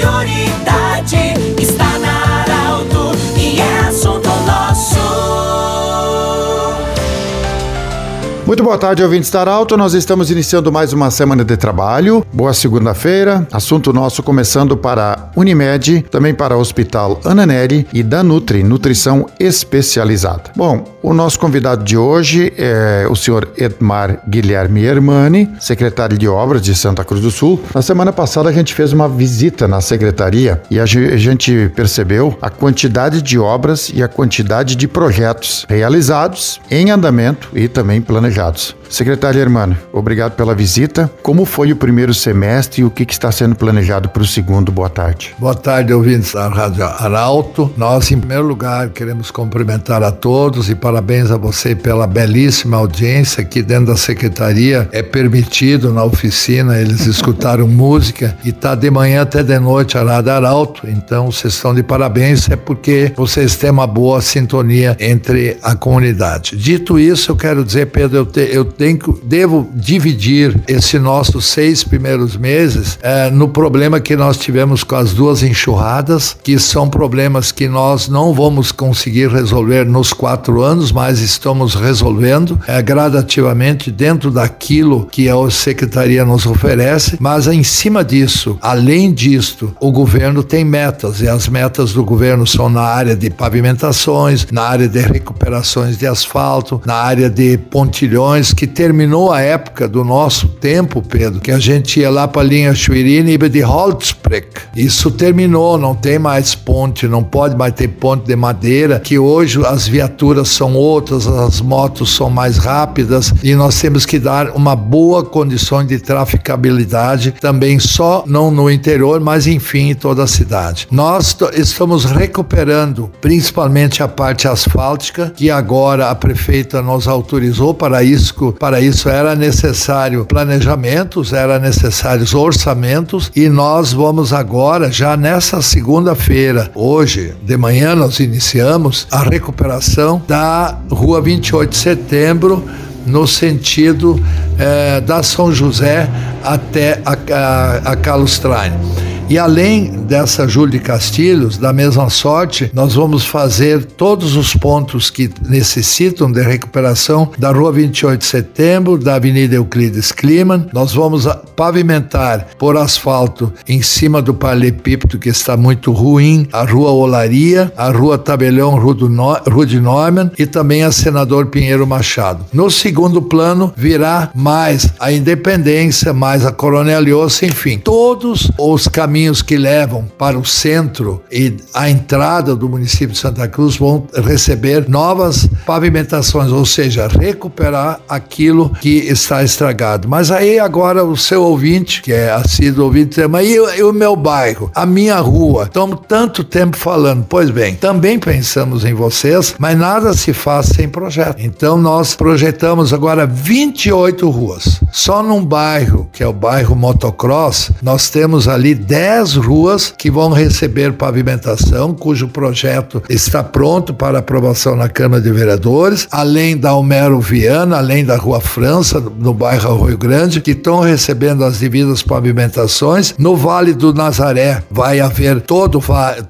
prioridade Muito boa tarde, ouvintes da Alto. Nós estamos iniciando mais uma semana de trabalho. Boa segunda-feira. Assunto nosso começando para Unimed, também para o Hospital Ananeri e da Nutri, Nutrição Especializada. Bom, o nosso convidado de hoje é o senhor Edmar Guilherme Hermani, secretário de Obras de Santa Cruz do Sul. Na semana passada a gente fez uma visita na secretaria e a gente percebeu a quantidade de obras e a quantidade de projetos realizados, em andamento e também planejados shots Secretário Hermano, obrigado pela visita. Como foi o primeiro semestre e o que, que está sendo planejado para o segundo? Boa tarde. Boa tarde, ouvintes da Rádio Arauto. Nós, em primeiro lugar, queremos cumprimentar a todos e parabéns a você pela belíssima audiência aqui dentro da secretaria. É permitido na oficina eles escutaram música e tá de manhã até de noite a Rádio Arauto. Então, vocês estão de parabéns, é porque vocês têm uma boa sintonia entre a comunidade. Dito isso, eu quero dizer, Pedro, eu, te, eu tenho, devo dividir esses nossos seis primeiros meses é, no problema que nós tivemos com as duas enxurradas, que são problemas que nós não vamos conseguir resolver nos quatro anos, mas estamos resolvendo é, gradativamente dentro daquilo que a secretaria nos oferece. Mas em cima disso, além disto, o governo tem metas e as metas do governo são na área de pavimentações, na área de recuperações de asfalto, na área de pontilhões que terminou a época do nosso tempo, Pedro, que a gente ia lá para a linha Schwerin e de Holzbreck. Isso terminou, não tem mais ponte, não pode mais ter ponte de madeira, que hoje as viaturas são outras, as motos são mais rápidas e nós temos que dar uma boa condição de traficabilidade também só não no interior, mas enfim em toda a cidade. Nós estamos recuperando principalmente a parte asfáltica, que agora a prefeita nos autorizou para isso, para isso era necessário planejamentos, era necessários orçamentos e nós vamos agora, já nessa segunda-feira, hoje de manhã nós iniciamos a recuperação da rua 28 de setembro no sentido eh, da São José até a, a, a Carlos Traine. E além dessa Júlia de Castilhos, da mesma sorte, nós vamos fazer todos os pontos que necessitam de recuperação da Rua 28 de Setembro, da Avenida Euclides Kliman. Nós vamos pavimentar por asfalto em cima do paralelepípedo que está muito ruim, a Rua Olaria, a Rua Tabelião Rua de Neumann e também a Senador Pinheiro Machado. No segundo plano virá mais a Independência, mais a Coronel enfim, todos os caminhos caminhos que levam para o centro e a entrada do município de Santa Cruz vão receber novas pavimentações, ou seja, recuperar aquilo que está estragado. Mas aí agora o seu ouvinte, que é assíduo ouvinte, mas e, e o meu bairro, a minha rua? Estamos tanto tempo falando. Pois bem, também pensamos em vocês, mas nada se faz sem projeto. Então nós projetamos agora 28 ruas. Só num bairro, que é o bairro Motocross, nós temos ali 10 dez ruas que vão receber pavimentação, cujo projeto está pronto para aprovação na Câmara de Vereadores, além da Homero Viana, além da Rua França, no bairro Arroio Grande, que estão recebendo as devidas pavimentações. No Vale do Nazaré vai haver todo,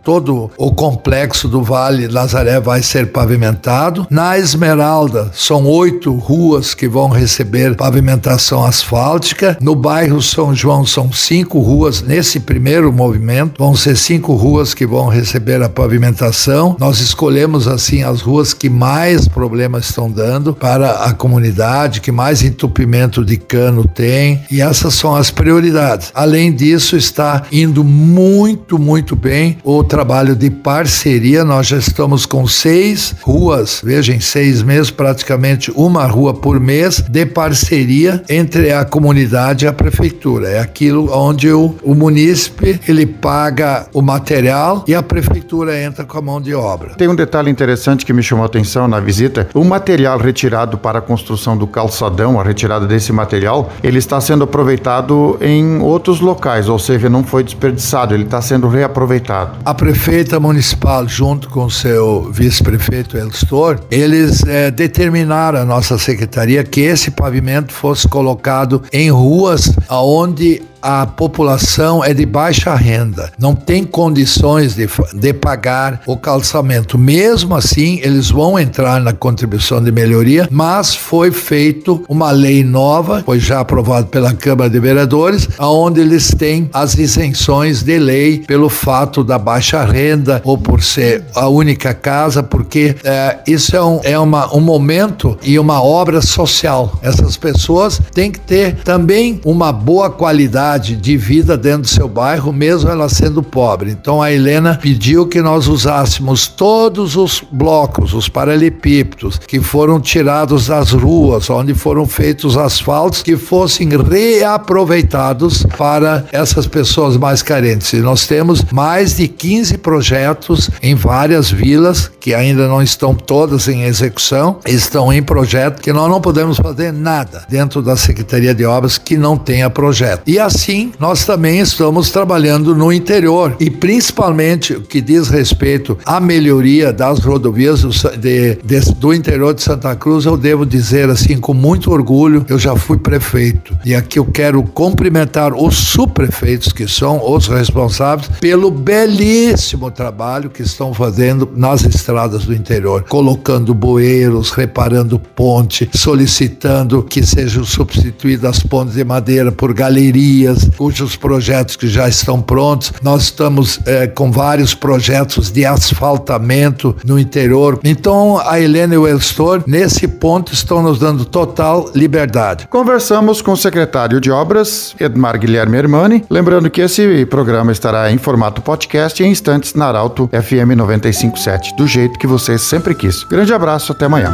todo o complexo do Vale Nazaré vai ser pavimentado. Na Esmeralda são oito ruas que vão receber pavimentação asfáltica. No bairro São João são cinco ruas nesse primeiro primeiro movimento. Vão ser cinco ruas que vão receber a pavimentação. Nós escolhemos assim as ruas que mais problemas estão dando para a comunidade, que mais entupimento de cano tem, e essas são as prioridades. Além disso, está indo muito, muito bem o trabalho de parceria. Nós já estamos com seis ruas, veja, em seis meses, praticamente uma rua por mês, de parceria entre a comunidade e a prefeitura. É aquilo onde o, o munícipe munícipe, ele paga o material e a prefeitura entra com a mão de obra. Tem um detalhe interessante que me chamou a atenção na visita. O material retirado para a construção do calçadão, a retirada desse material, ele está sendo aproveitado em outros locais, ou seja, não foi desperdiçado, ele está sendo reaproveitado. A prefeita municipal, junto com o seu vice-prefeito Elstor, eles é, determinaram a nossa secretaria que esse pavimento fosse colocado em ruas aonde a população é de baixa renda, não tem condições de, de pagar o calçamento. Mesmo assim, eles vão entrar na contribuição de melhoria, mas foi feito uma lei nova, foi já aprovado pela Câmara de Vereadores, aonde eles têm as isenções de lei pelo fato da baixa renda ou por ser a única casa, porque é, isso é, um, é uma, um momento e uma obra social. Essas pessoas têm que ter também uma boa qualidade de vida dentro do seu bairro, mesmo ela sendo pobre. Então a Helena pediu que nós usássemos todos os blocos, os paralelepípedos que foram tirados das ruas, onde foram feitos asfaltos, que fossem reaproveitados para essas pessoas mais carentes. E nós temos mais de 15 projetos em várias vilas que ainda não estão todas em execução, estão em projeto, que nós não podemos fazer nada dentro da Secretaria de Obras que não tenha projeto. E assim, nós também estamos trabalhando no interior e principalmente o que diz respeito à melhoria das rodovias do, de, de, do interior de Santa Cruz, eu devo dizer assim com muito orgulho, eu já fui prefeito. E aqui eu quero cumprimentar os subprefeitos que são os responsáveis pelo belíssimo trabalho que estão fazendo nas estradas do interior, colocando bueiros, reparando ponte, solicitando que sejam substituídas as pontes de madeira por galerias, cujos projetos que já estão prontos. Nós estamos é, com vários projetos de asfaltamento no interior. Então, a Helena e o Elstor, nesse ponto, estão nos dando total liberdade. Conversamos com o secretário de Obras, Edmar Guilherme Hermani, lembrando que esse programa estará em formato podcast em instantes na Arauto FM 957, do jeito que você sempre quis. Grande abraço, até amanhã.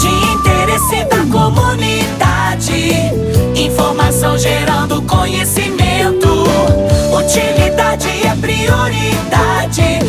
De interesse da comunidade, informação geral. prioridade.